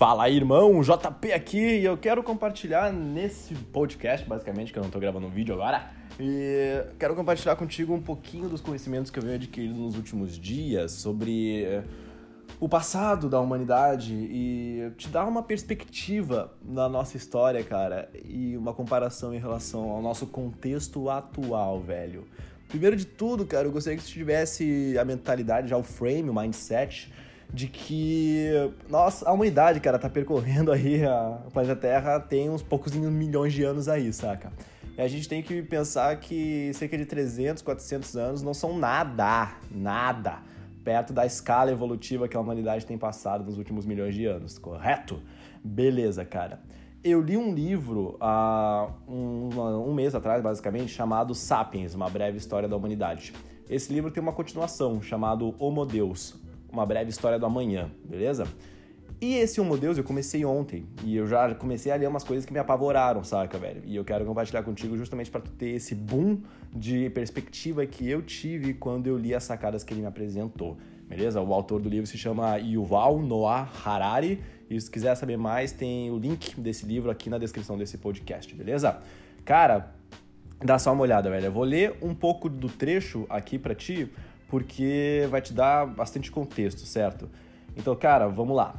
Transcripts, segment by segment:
Fala aí, irmão, JP aqui e eu quero compartilhar nesse podcast, basicamente, que eu não tô gravando um vídeo agora, e quero compartilhar contigo um pouquinho dos conhecimentos que eu venho adquirindo nos últimos dias sobre eh, o passado da humanidade e te dar uma perspectiva na nossa história, cara, e uma comparação em relação ao nosso contexto atual, velho. Primeiro de tudo, cara, eu gostaria que você tivesse a mentalidade, já o frame, o mindset de que nossa, a humanidade, cara, tá percorrendo aí a, planeta Terra tem uns poucos milhões de anos aí, saca? E a gente tem que pensar que cerca de 300, 400 anos não são nada, nada perto da escala evolutiva que a humanidade tem passado nos últimos milhões de anos, correto? Beleza, cara. Eu li um livro há um, um mês atrás, basicamente, chamado Sapiens, Uma Breve História da Humanidade. Esse livro tem uma continuação, chamado Homo Deus, uma breve história do amanhã, beleza? E esse Homo Deus eu comecei ontem e eu já comecei a ler umas coisas que me apavoraram, saca, velho? E eu quero compartilhar contigo justamente para tu ter esse boom de perspectiva que eu tive quando eu li as sacadas que ele me apresentou, beleza? O autor do livro se chama Yuval Noah Harari e se quiser saber mais, tem o link desse livro aqui na descrição desse podcast, beleza? Cara, dá só uma olhada, velho. Eu vou ler um pouco do trecho aqui para ti porque vai te dar bastante contexto, certo? Então, cara, vamos lá.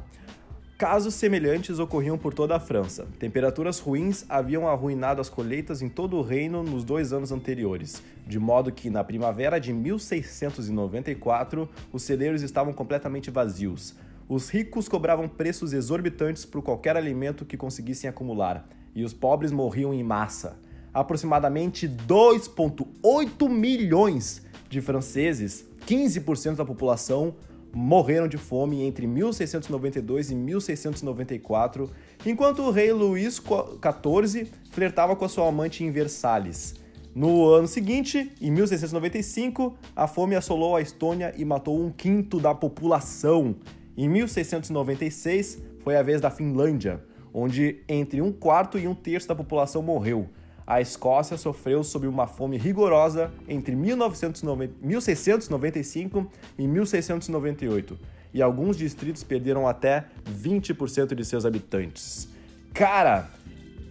Casos semelhantes ocorriam por toda a França. Temperaturas ruins haviam arruinado as colheitas em todo o reino nos dois anos anteriores, de modo que na primavera de 1694 os celeiros estavam completamente vazios. Os ricos cobravam preços exorbitantes por qualquer alimento que conseguissem acumular, e os pobres morriam em massa. Aproximadamente 2,8 milhões de franceses, 15% da população morreram de fome entre 1692 e 1694, enquanto o rei Luís XIV flertava com a sua amante em Versalhes. No ano seguinte, em 1695, a fome assolou a Estônia e matou um quinto da população. Em 1696, foi a vez da Finlândia, onde entre um quarto e um terço da população morreu a Escócia sofreu sob uma fome rigorosa entre 1990, 1695 e 1698, e alguns distritos perderam até 20% de seus habitantes. Cara,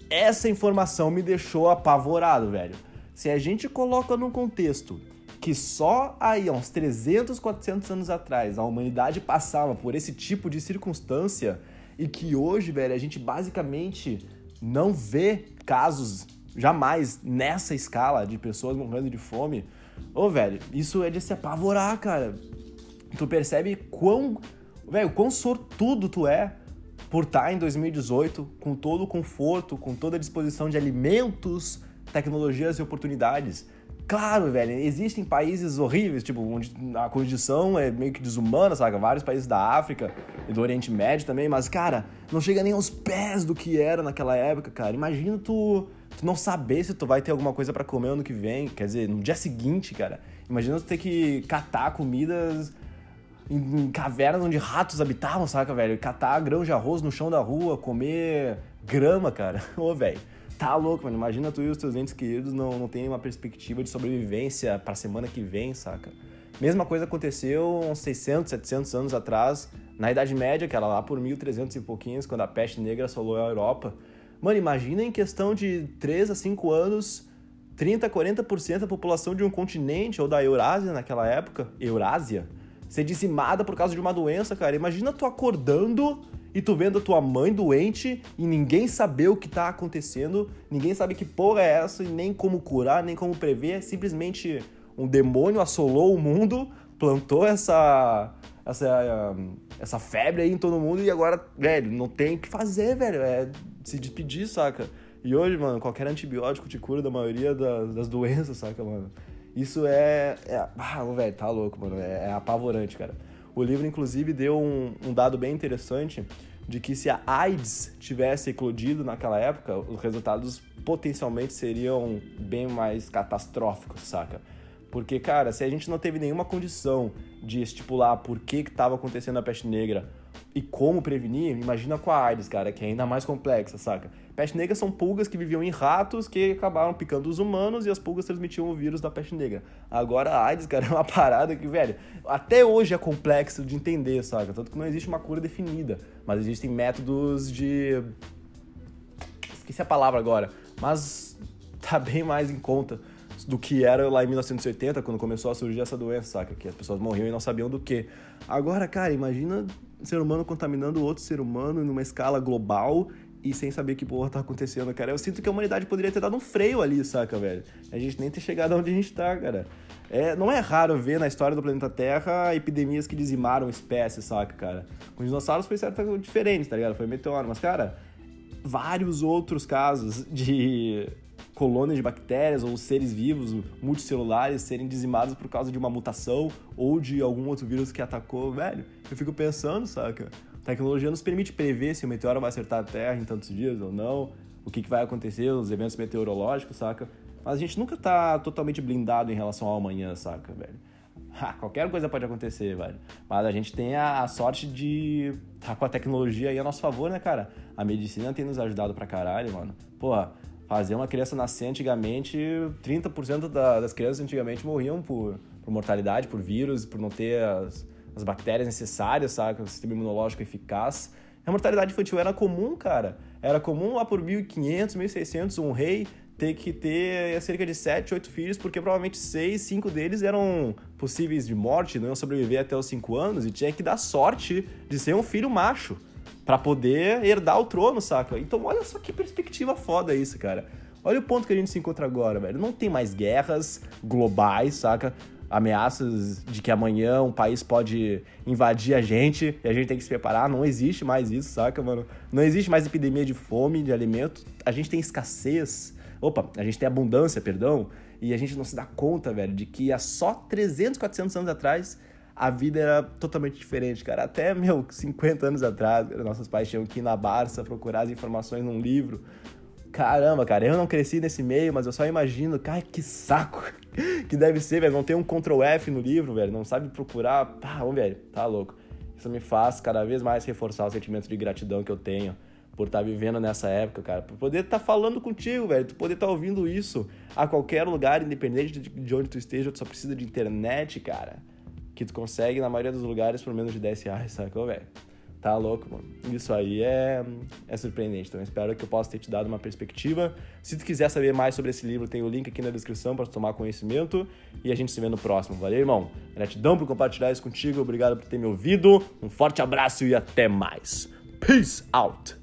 essa informação me deixou apavorado, velho. Se a gente coloca num contexto que só aí, uns 300, 400 anos atrás, a humanidade passava por esse tipo de circunstância e que hoje, velho, a gente basicamente não vê casos jamais nessa escala de pessoas morrendo de fome. Ô, velho, isso é de se apavorar, cara. Tu percebe quão, velho, quão sortudo tu é por estar em 2018 com todo o conforto, com toda a disposição de alimentos, tecnologias e oportunidades. Claro, velho, existem países horríveis, tipo, onde a condição é meio que desumana, sabe? Vários países da África e do Oriente Médio também, mas, cara, não chega nem aos pés do que era naquela época, cara. Imagina tu tu não saber se tu vai ter alguma coisa para comer ano que vem, quer dizer, no dia seguinte, cara. Imagina tu ter que catar comidas em, cavernas onde ratos habitavam, saca, velho? Catar grão de arroz no chão da rua, comer grama, cara. Ô, velho, tá louco, mano. Imagina tu e os teus entes queridos não, não terem uma perspectiva de sobrevivência pra semana que vem, saca? Mesma coisa aconteceu uns 600, 700 anos atrás, na Idade Média, que era lá por 1300 e pouquinhos, quando a peste negra assolou a Europa. Mano, imagina em questão de 3 a 5 anos, 30, 40% da população de um continente ou da Eurásia naquela época, Eurásia, ser dizimada por causa de uma doença, cara. Imagina tu acordando e tu vendo a tua mãe doente e ninguém saber o que tá acontecendo, ninguém sabe que porra é essa e nem como curar, nem como prever, simplesmente um demônio assolou o mundo, plantou essa essa essa febre aí em todo mundo e agora, velho, não tem o que fazer, velho. É se despedir, saca? E hoje, mano, qualquer antibiótico te cura da maioria das, das doenças, saca, mano? Isso é. é ah, velho, tá louco, mano. É, é, apavorante, cara. O livro, inclusive, deu um, um dado bem interessante de que se a AIDS tivesse eclodido naquela época, os resultados potencialmente seriam bem mais catastróficos, saca? Porque, cara, se a gente não teve nenhuma condição de estipular por que estava acontecendo a peste negra e como prevenir, imagina com a AIDS, cara, que é ainda mais complexa, saca? Peste negra são pulgas que viviam em ratos que acabaram picando os humanos e as pulgas transmitiam o vírus da peste negra. Agora a AIDS, cara, é uma parada que, velho, até hoje é complexo de entender, saca? Tanto que não existe uma cura definida, mas existem métodos de. Esqueci a palavra agora, mas tá bem mais em conta do que era lá em 1980, quando começou a surgir essa doença, saca? Que as pessoas morriam e não sabiam do que. Agora, cara, imagina ser humano contaminando outro ser humano numa escala global e sem saber que porra tá acontecendo, cara. Eu sinto que a humanidade poderia ter dado um freio ali, saca, velho? A gente nem ter chegado onde a gente tá, cara. É, não é raro ver na história do planeta Terra epidemias que dizimaram espécies, saca, cara? Com os dinossauros foi certo diferente, tá ligado? Foi meteoro, mas, cara, vários outros casos de colônias de bactérias ou seres vivos multicelulares serem dizimados por causa de uma mutação ou de algum outro vírus que atacou, velho. Eu fico pensando, saca? A tecnologia nos permite prever se o meteoro vai acertar a Terra em tantos dias ou não, o que, que vai acontecer, os eventos meteorológicos, saca? Mas a gente nunca tá totalmente blindado em relação ao amanhã, saca, velho? Ha, qualquer coisa pode acontecer, velho. Mas a gente tem a, a sorte de estar tá com a tecnologia aí a nosso favor, né, cara? A medicina tem nos ajudado pra caralho, mano. Porra, fazer uma criança nascer antigamente, 30% da, das crianças antigamente morriam por, por mortalidade, por vírus, por não ter as, as bactérias necessárias, sabe? O sistema imunológico eficaz. A mortalidade infantil era comum, cara. Era comum lá por 1500, 1600, um rei ter que ter cerca de 7, 8 filhos, porque provavelmente 6, 5 deles eram possíveis de morte, não iam sobreviver até os 5 anos, e tinha que dar sorte de ser um filho macho para poder herdar o trono, saca? Então olha só que perspectiva foda isso, cara. Olha o ponto que a gente se encontra agora, velho. Não tem mais guerras globais, saca? Ameaças de que amanhã um país pode invadir a gente e a gente tem que se preparar. Não existe mais isso, saca, mano? Não existe mais epidemia de fome, de alimento. A gente tem escassez. Opa, a gente tem abundância, perdão. E a gente não se dá conta, velho, de que há só 300, 400 anos atrás a vida era totalmente diferente, cara. Até, meu, 50 anos atrás, nossos pais tinham que ir na Barça procurar as informações num livro. Caramba, cara, eu não cresci nesse meio, mas eu só imagino, cara, que saco que deve ser, velho. Não tem um Ctrl F no livro, velho. Não sabe procurar. Pá, ô, velho, tá louco. Isso me faz cada vez mais reforçar o sentimento de gratidão que eu tenho por estar tá vivendo nessa época, cara. Por poder estar tá falando contigo, velho. Tu poder estar tá ouvindo isso a qualquer lugar, independente de onde tu esteja, tu só precisa de internet, cara que tu consegue na maioria dos lugares por menos de 10 reais, sacou, velho? Tá louco, mano. Isso aí é, é surpreendente. Então, espero que eu possa ter te dado uma perspectiva. Se tu quiser saber mais sobre esse livro, tem o link aqui na descrição para tomar conhecimento. E a gente se vê no próximo. Valeu, irmão? Gratidão por compartilhar isso contigo. Obrigado por ter me ouvido. Um forte abraço e até mais. Peace out!